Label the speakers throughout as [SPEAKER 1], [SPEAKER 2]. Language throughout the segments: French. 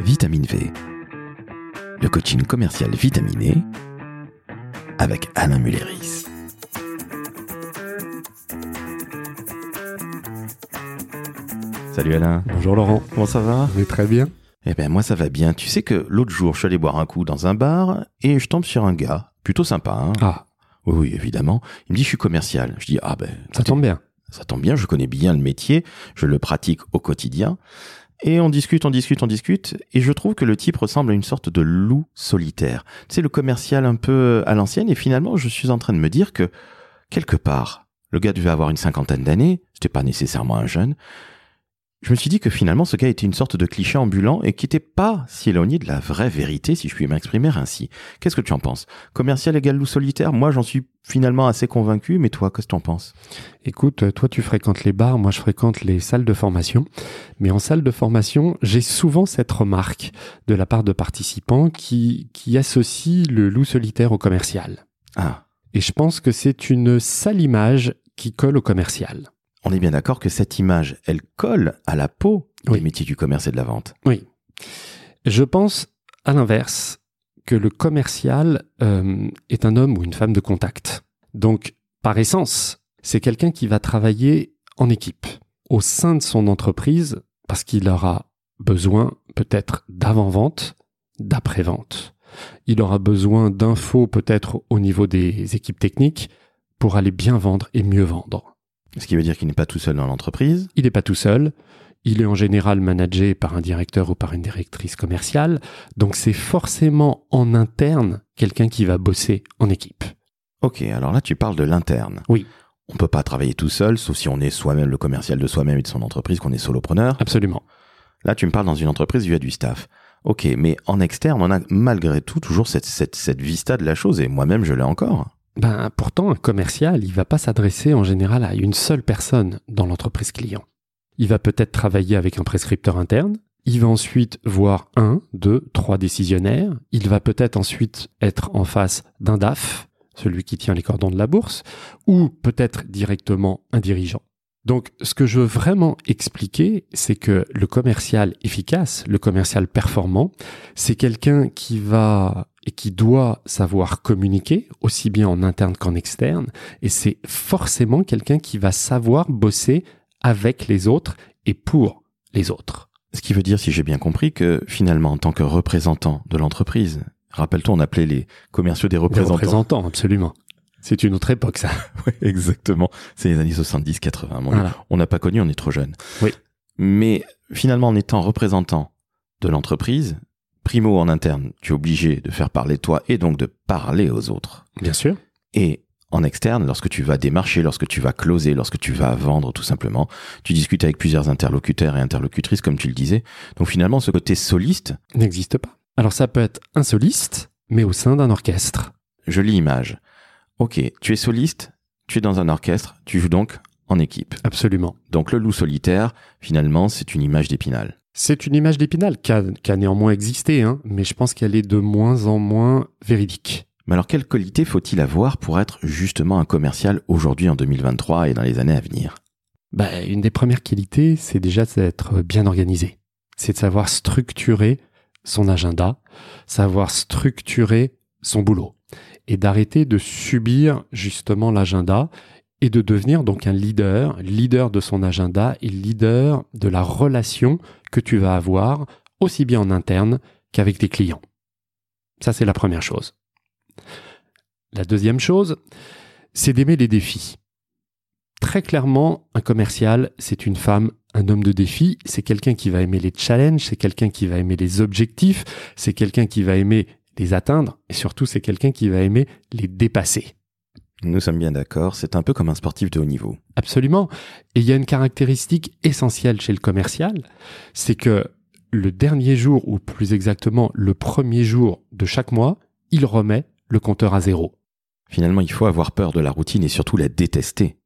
[SPEAKER 1] Vitamine V, le coaching commercial vitaminé avec Alain Mulleris. Salut Alain.
[SPEAKER 2] Bonjour Laurent.
[SPEAKER 1] Comment ça va?
[SPEAKER 2] Mais très bien.
[SPEAKER 1] Eh ben moi ça va bien. Tu sais que l'autre jour je suis allé boire un coup dans un bar et je tombe sur un gars plutôt sympa. Hein
[SPEAKER 2] Ah,
[SPEAKER 1] oui, oui, évidemment. Il me dit je suis commercial. Je dis ah ben
[SPEAKER 2] ça tombe bien.
[SPEAKER 1] ça tombe bien, je connais bien le métier, je le pratique au quotidien. Et on discute, on discute, on discute, et je trouve que le type ressemble à une sorte de loup solitaire. Sais, le commercial un peu à l'ancienne, et finalement, je suis en train de me dire que, quelque part, le gars devait avoir une cinquantaine d'années, c'était pas nécessairement un jeune. Je me suis dit que finalement, ce gars était une sorte de cliché ambulant et qui n'était pas si éloigné de la vraie vérité, si je puis m'exprimer ainsi. Qu'est-ce que tu en penses? Commercial égale loup solitaire? Moi, j'en suis finalement assez convaincu, mais toi, qu'est-ce que tu en penses?
[SPEAKER 2] Écoute, euh, toi tu fréquentes les bars, moi je fréquente les salles de formation. Mais en salle de formation, j'ai souvent cette remarque de la part de participants qui, qui associent le loup solitaire au commercial.
[SPEAKER 1] Ah,
[SPEAKER 2] Et je pense que c'est une sale image qui colle au commercial.
[SPEAKER 1] On est bien d'accord que cette image, elle colle à la peau
[SPEAKER 2] Oui.
[SPEAKER 1] des métiers du commerce et de la vente.
[SPEAKER 2] Oui. Je pense, à l'inverse, que le commercial euh, est un homme ou une femme de contact. Donc, par essence, c'est quelqu'un qui va travailler en équipe, au sein de son entreprise, parce qu'il aura besoin peut-être d'avant-vente, d'après-vente. Il aura besoin d'infos peut-être au niveau des équipes techniques pour aller bien vendre et mieux vendre.
[SPEAKER 1] Ce qui veut dire qu'il n'est pas tout seul dans l'entreprise.
[SPEAKER 2] Il n'est pas tout seul. Il est en général managé par un directeur ou par une directrice commerciale. Donc c'est forcément en interne quelqu'un qui va bosser en équipe.
[SPEAKER 1] Ok, alors là, tu parles de l'interne.
[SPEAKER 2] Oui.
[SPEAKER 1] On peut pas travailler tout seul, sauf si on est soi-même le commercial de soi-même et de son entreprise, qu'on est solopreneur.
[SPEAKER 2] Absolument.
[SPEAKER 1] Là, tu me parles dans une entreprise, il y a du staff. Ok, mais en externe, on a malgré tout toujours cette, cette, cette vista de la chose, et moi-même, je l'ai encore.
[SPEAKER 2] Ben, pourtant, un commercial, il va pas s'adresser en général à une seule personne dans l'entreprise client. Il va peut-être travailler avec un prescripteur interne. Il va ensuite voir un, deux, trois décisionnaires. Il va peut-être ensuite être en face d'un DAF, celui qui tient les cordons de la bourse, ou peut-être directement un dirigeant. Donc, ce que je veux vraiment expliquer, c'est que le commercial efficace, le commercial performant, c'est quelqu'un qui va et qui doit savoir communiquer, aussi bien en interne qu'en externe, et c'est forcément quelqu'un qui va savoir bosser avec les autres et pour les autres.
[SPEAKER 1] Ce qui veut dire, si j'ai bien compris, que finalement, en tant que représentant de l'entreprise, rappelle-toi, on appelait les commerciaux des
[SPEAKER 2] Des
[SPEAKER 1] représentants.
[SPEAKER 2] représentants, absolument. C'est une autre époque, ça.
[SPEAKER 1] Ouais, exactement. C'est les années 70-80. Bon,
[SPEAKER 2] Voilà.
[SPEAKER 1] On n'a pas connu, on est trop jeune.
[SPEAKER 2] Oui.
[SPEAKER 1] Mais finalement, en étant représentant de l'entreprise, primo en interne, tu es obligé de faire parler toi et donc de parler aux autres.
[SPEAKER 2] Bien sûr.
[SPEAKER 1] Et en externe, lorsque tu vas démarcher, lorsque tu vas closer, lorsque tu vas vendre tout simplement, tu discutes avec plusieurs interlocuteurs et interlocutrices, comme tu le disais. Donc finalement, ce côté soliste,
[SPEAKER 2] N'existe pas. Alors ça peut être un soliste, mais au sein d'un orchestre.
[SPEAKER 1] jolie image. Ok, tu es soliste, tu es dans un orchestre, tu joues donc en équipe.
[SPEAKER 2] Absolument.
[SPEAKER 1] Donc le loup solitaire, finalement, c'est une image d'épinal.
[SPEAKER 2] C'est une image d'épinal qui a, qui a néanmoins existé, hein, mais je pense qu'elle est de moins en moins véridique.
[SPEAKER 1] Mais alors, quelle qualité faut-il avoir pour être justement un commercial aujourd'hui en 2023 et dans les années à venir?
[SPEAKER 2] Bah, une des premières qualités, c'est déjà d'être bien organisé. C'est de savoir structurer son agenda, savoir structurer son boulot et d'arrêter de subir justement l'agenda et de devenir donc un leader, leader de son agenda et leader de la relation que tu vas avoir aussi bien en interne qu'avec tes clients. Ça, c'est la première chose. La deuxième chose, c'est d'aimer les défis. Très clairement, un commercial, c'est une femme, un homme de défi, c'est quelqu'un qui va aimer les challenges, c'est quelqu'un qui va aimer les objectifs, c'est quelqu'un qui va aimer les atteindre, et surtout c'est quelqu'un qui va aimer les dépasser.
[SPEAKER 1] Nous sommes bien d'accord, c'est un peu comme un sportif de haut niveau.
[SPEAKER 2] Absolument. Et il y a une caractéristique essentielle chez le commercial, c'est que le dernier jour, ou plus exactement le premier jour de chaque mois, il remet le compteur à zéro.
[SPEAKER 1] Finalement, il faut avoir peur de la routine et surtout la détester.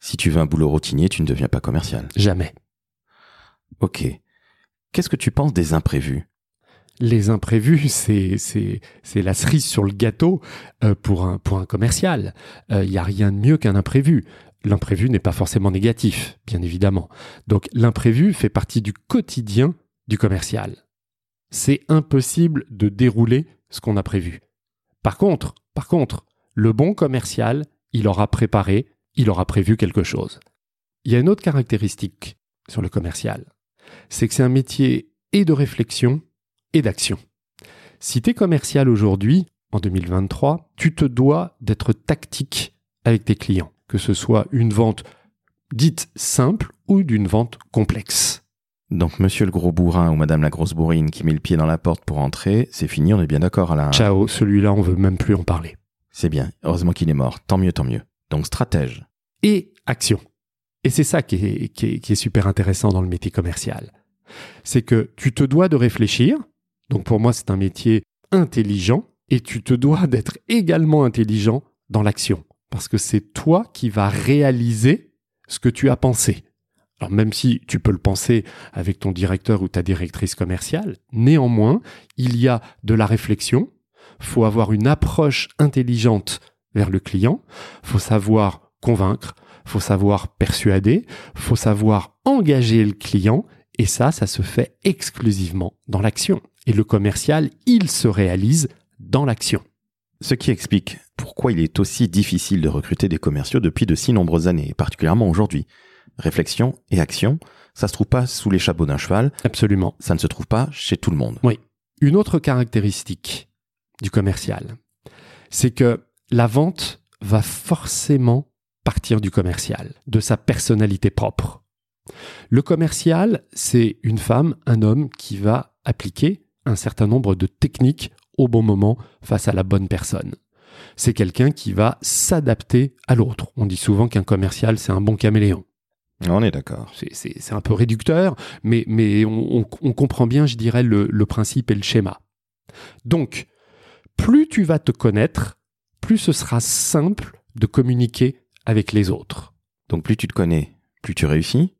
[SPEAKER 1] Si tu veux un boulot routinier, tu ne deviens pas commercial.
[SPEAKER 2] Jamais.
[SPEAKER 1] Ok. Qu'est-ce que tu penses des imprévus?
[SPEAKER 2] Les imprévus, c'est la cerise sur le gâteau euh, pour un pour un commercial. Il n'y a rien de mieux qu'un imprévu. L'imprévu n'est pas forcément négatif, bien évidemment. Donc l'imprévu fait partie du quotidien du commercial. c'est impossible de dérouler ce qu'on a prévu. Par contre, par contre, le bon commercial, il aura préparé, il aura prévu quelque chose. Il y a une autre caractéristique sur le commercial, c'est que c'est un métier et de réflexion et d'action. Si tu es commercial aujourd'hui, en 2023, tu te dois d'être tactique avec tes clients, que ce soit une vente dite simple ou d'une vente complexe.
[SPEAKER 1] Donc monsieur le gros bourrin ou madame la grosse bourrine qui met le pied dans la porte pour entrer, c'est fini, on est bien d'accord Alain
[SPEAKER 2] Ciao, celui-là on veut même plus en parler.
[SPEAKER 1] C'est bien, heureusement qu'il est mort, tant mieux, tant mieux. Donc stratège.
[SPEAKER 2] Et action. Et c'est ça qui est, qui, est, qui est super intéressant dans le métier commercial. C'est que tu te dois de réfléchir, donc pour moi c'est un métier intelligent, et tu te dois d'être également intelligent dans l'action, parce que c'est toi qui vas réaliser ce que tu as pensé. Alors même si tu peux le penser avec ton directeur ou ta directrice commerciale, néanmoins, il y a de la réflexion, faut avoir une approche intelligente vers le client, faut savoir convaincre, faut savoir persuader, faut savoir engager le client. Et ça ça se fait exclusivement dans l'action. Et le commercial, il se réalise dans l'action.
[SPEAKER 1] Ce qui explique pourquoi il est aussi difficile de recruter des commerciaux depuis de si nombreuses années, et particulièrement aujourd'hui. Réflexion et action, ça se trouve pas sous les chapeaux d'un cheval.
[SPEAKER 2] Absolument.
[SPEAKER 1] Ça ne se trouve pas chez tout le monde.
[SPEAKER 2] Oui. Une autre caractéristique du commercial, c'est que la vente va forcément partir du commercial, de sa personnalité propre. Le commercial, c'est une femme, un homme qui va appliquer un certain nombre de techniques au bon moment face à la bonne personne. C'est quelqu'un qui va s'adapter à l'autre. On dit souvent qu'un commercial, c'est un bon caméléon.
[SPEAKER 1] On est d'accord.
[SPEAKER 2] C'est un peu réducteur, mais, mais on, comprend bien, je dirais, le, le principe et le schéma. Donc, plus tu vas te connaître, plus ce sera simple de communiquer avec les autres.
[SPEAKER 1] Donc plus tu te connais, plus tu réussis.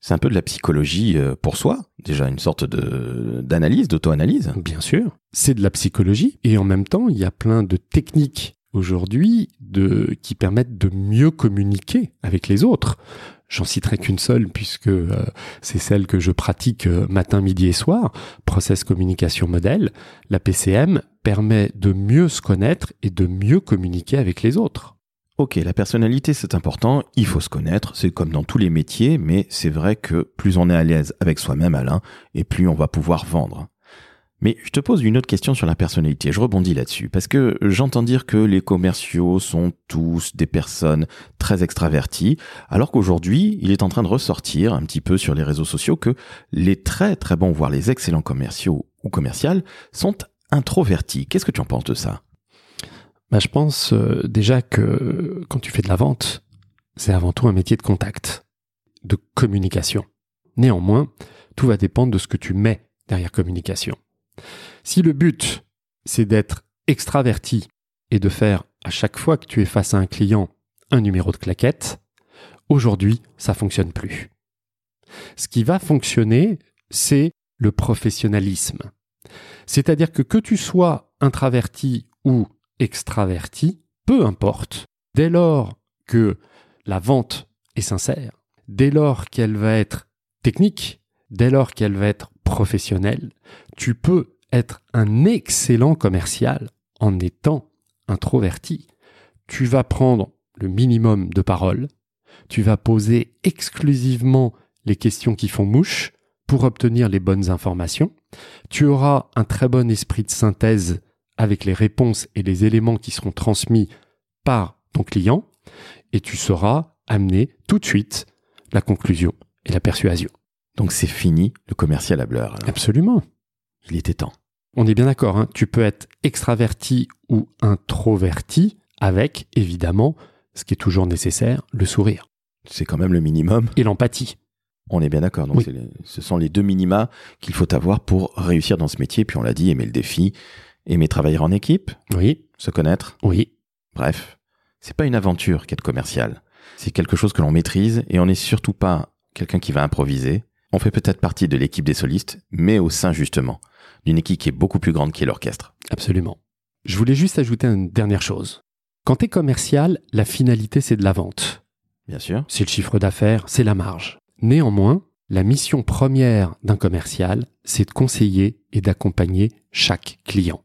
[SPEAKER 1] C'est un peu de la psychologie euh, pour soi, déjà une sorte de d'analyse, d'auto-analyse.
[SPEAKER 2] Bien sûr, c'est de la psychologie et en même temps, il y a plein de techniques aujourd'hui de qui permettent de mieux communiquer avec les autres. J'en citerai qu'une seule puisque euh, c'est celle que je pratique euh, matin, midi et soir, Process Communication Model. La PCM permet de mieux se connaître et de mieux communiquer avec les autres.
[SPEAKER 1] Ok, la personnalité c'est important, il faut se connaître, c'est comme dans tous les métiers, mais c'est vrai que plus on est à l'aise avec soi-même, Alain, et plus on va pouvoir vendre. Mais je te pose une autre question sur la personnalité, je rebondis là-dessus, parce que j'entends dire que les commerciaux sont tous des personnes très extraverties, alors qu'aujourd'hui, il est en train de ressortir un petit peu sur les réseaux sociaux que les très très bons, voire les excellents commerciaux ou commerciales sont introvertis. Qu'est-ce que tu en penses de ça?
[SPEAKER 2] Bah, Je pense euh, déjà que quand tu fais de la vente, c'est avant tout un métier de contact, de communication. Néanmoins, tout va dépendre de ce que tu mets derrière communication. Si le but, c'est d'être extraverti et de faire à chaque fois que tu es face à un client un numéro de claquette, aujourd'hui, ça fonctionne plus. Ce qui va fonctionner, c'est le professionnalisme. C'est-à-dire que que tu sois introverti ou extraverti, peu importe, dès lors que la vente est sincère, dès lors qu'elle va être technique, dès lors qu'elle va être professionnelle, tu peux être un excellent commercial en étant introverti. Tu vas prendre le minimum de paroles, tu vas poser exclusivement les questions qui font mouche pour obtenir les bonnes informations, tu auras un très bon esprit de synthèse avec les réponses et les éléments qui seront transmis par ton client et tu sauras amener tout de suite la conclusion et la persuasion.
[SPEAKER 1] Donc c'est fini le commercial à bleur.
[SPEAKER 2] Absolument.
[SPEAKER 1] Il était temps.
[SPEAKER 2] On est bien d'accord, hein tu peux être extraverti ou introverti avec, évidemment, ce qui est toujours nécessaire, le sourire.
[SPEAKER 1] C'est quand même le minimum.
[SPEAKER 2] Et l'empathie.
[SPEAKER 1] On est bien d'accord. Donc ce sont les deux minima qu'il faut avoir pour réussir dans ce métier. Puis on l'a dit, aimer le défi, Aimer travailler en équipe
[SPEAKER 2] Oui.
[SPEAKER 1] Se connaître
[SPEAKER 2] Oui.
[SPEAKER 1] Bref, c'est pas une aventure qu'être commercial. C'est quelque chose que l'on maîtrise et on n'est surtout pas quelqu'un qui va improviser. On fait peut-être partie de l'équipe des solistes, mais au sein justement d'une équipe qui est beaucoup plus grande qu'est l'orchestre.
[SPEAKER 2] Absolument. Je voulais juste ajouter une dernière chose. Quand tu es commercial, la finalité c'est de la vente.
[SPEAKER 1] Bien sûr.
[SPEAKER 2] C'est le chiffre d'affaires, c'est la marge. Néanmoins, La mission première d'un commercial, c'est de conseiller et d'accompagner chaque client.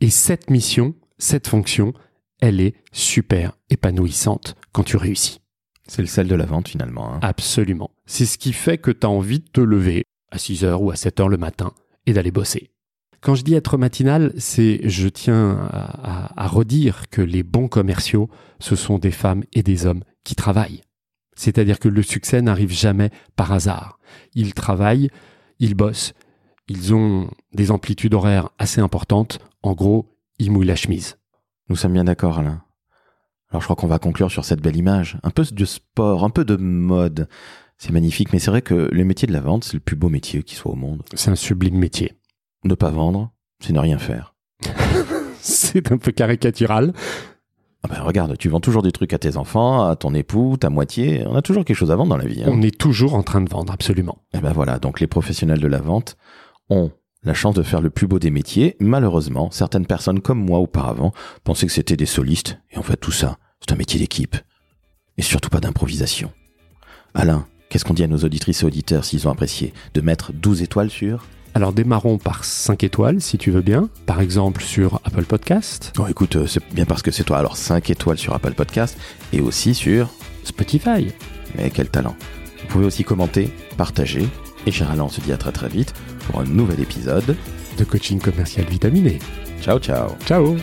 [SPEAKER 2] Et cette mission, cette fonction, elle est super épanouissante quand tu réussis.
[SPEAKER 1] C'est le sel de la vente finalement. hein.
[SPEAKER 2] Absolument. C'est ce qui fait que tu as envie de te lever à 6h ou à 7h le matin et d'aller bosser. Quand je dis être matinal, c'est je tiens à, à- à redire que les bons commerciaux, ce sont des femmes et des hommes qui travaillent. C'est-à-dire que le succès n'arrive jamais par hasard. Ils travaillent, ils bossent, ils ont des amplitudes horaires assez importantes. En gros, ils mouillent la chemise.
[SPEAKER 1] Nous sommes bien d'accord, Alain. Alors je crois qu'on va conclure sur cette belle image. Un peu de sport, un peu de mode. C'est magnifique, mais c'est vrai que le métier de la vente, c'est le plus beau métier qui soit au monde.
[SPEAKER 2] C'est un sublime métier.
[SPEAKER 1] Ne pas vendre, c'est ne rien faire.
[SPEAKER 2] C'est un peu caricatural.
[SPEAKER 1] Ah ben regarde, tu vends toujours des trucs à tes enfants, à ton époux, ta moitié. On a toujours quelque chose à vendre dans la vie. hein.
[SPEAKER 2] On est toujours en train de vendre, absolument.
[SPEAKER 1] Et ben voilà, donc les professionnels de la vente ont la chance de faire le plus beau des métiers. Malheureusement, certaines personnes comme moi auparavant pensaient que c'était des solistes. Et en fait, tout ça, c'est un métier d'équipe. Et surtout pas d'improvisation. Alain, qu'est-ce qu'on dit à nos auditrices et auditeurs s'ils ont apprécié De mettre 12 étoiles sur?
[SPEAKER 2] Alors démarrons par 5 étoiles, si tu veux bien. Par exemple sur Apple Podcast,
[SPEAKER 1] Oh écoute, euh, c'est bien parce que c'est toi. Alors 5 étoiles sur Apple Podcast et aussi sur...
[SPEAKER 2] Spotify.
[SPEAKER 1] Mais quel talent Vous pouvez aussi commenter, partager. Et cher Alain, on se dit à très très vite pour un nouvel épisode.
[SPEAKER 2] de coaching commercial vitaminé.
[SPEAKER 1] Ciao ciao
[SPEAKER 2] Ciao